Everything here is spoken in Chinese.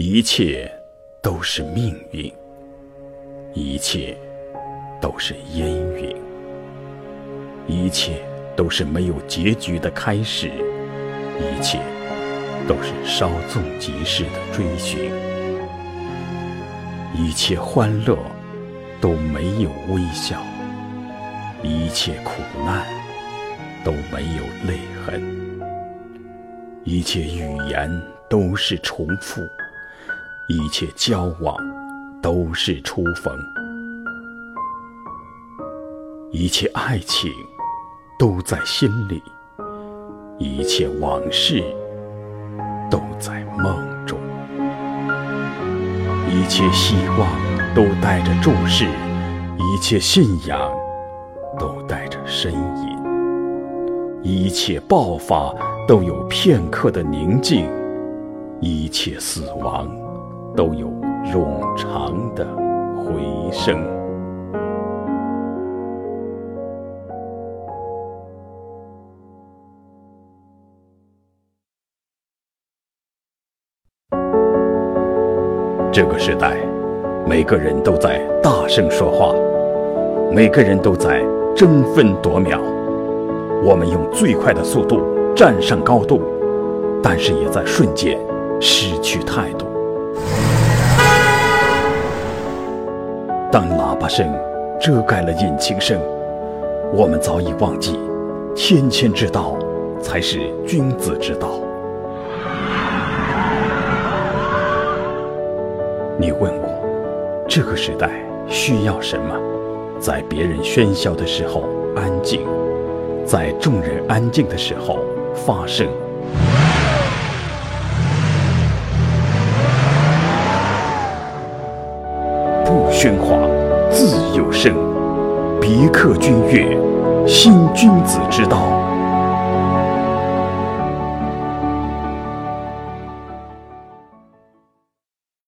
一切都是命运，一切都是烟云，一切都是没有结局的开始，一切都是稍纵即逝的追寻，一切欢乐都没有微笑，一切苦难都没有泪痕，一切语言都是重复。一切交往都是初逢，一切爱情都在心里，一切往事都在梦中，一切希望都带着注视，一切信仰都带着呻吟，一切爆发都有片刻的宁静，一切死亡。都有冗长的回声。这个时代，每个人都在大声说话，每个人都在争分夺秒。我们用最快的速度站上高度，但是也在瞬间失去态度。当喇叭声遮盖了引擎声，我们早已忘记，谦谦之道才是君子之道。你问我，这个时代需要什么？在别人喧嚣的时候安静，在众人安静的时候发声。喧哗，自有声。别克君悦，新君子之道。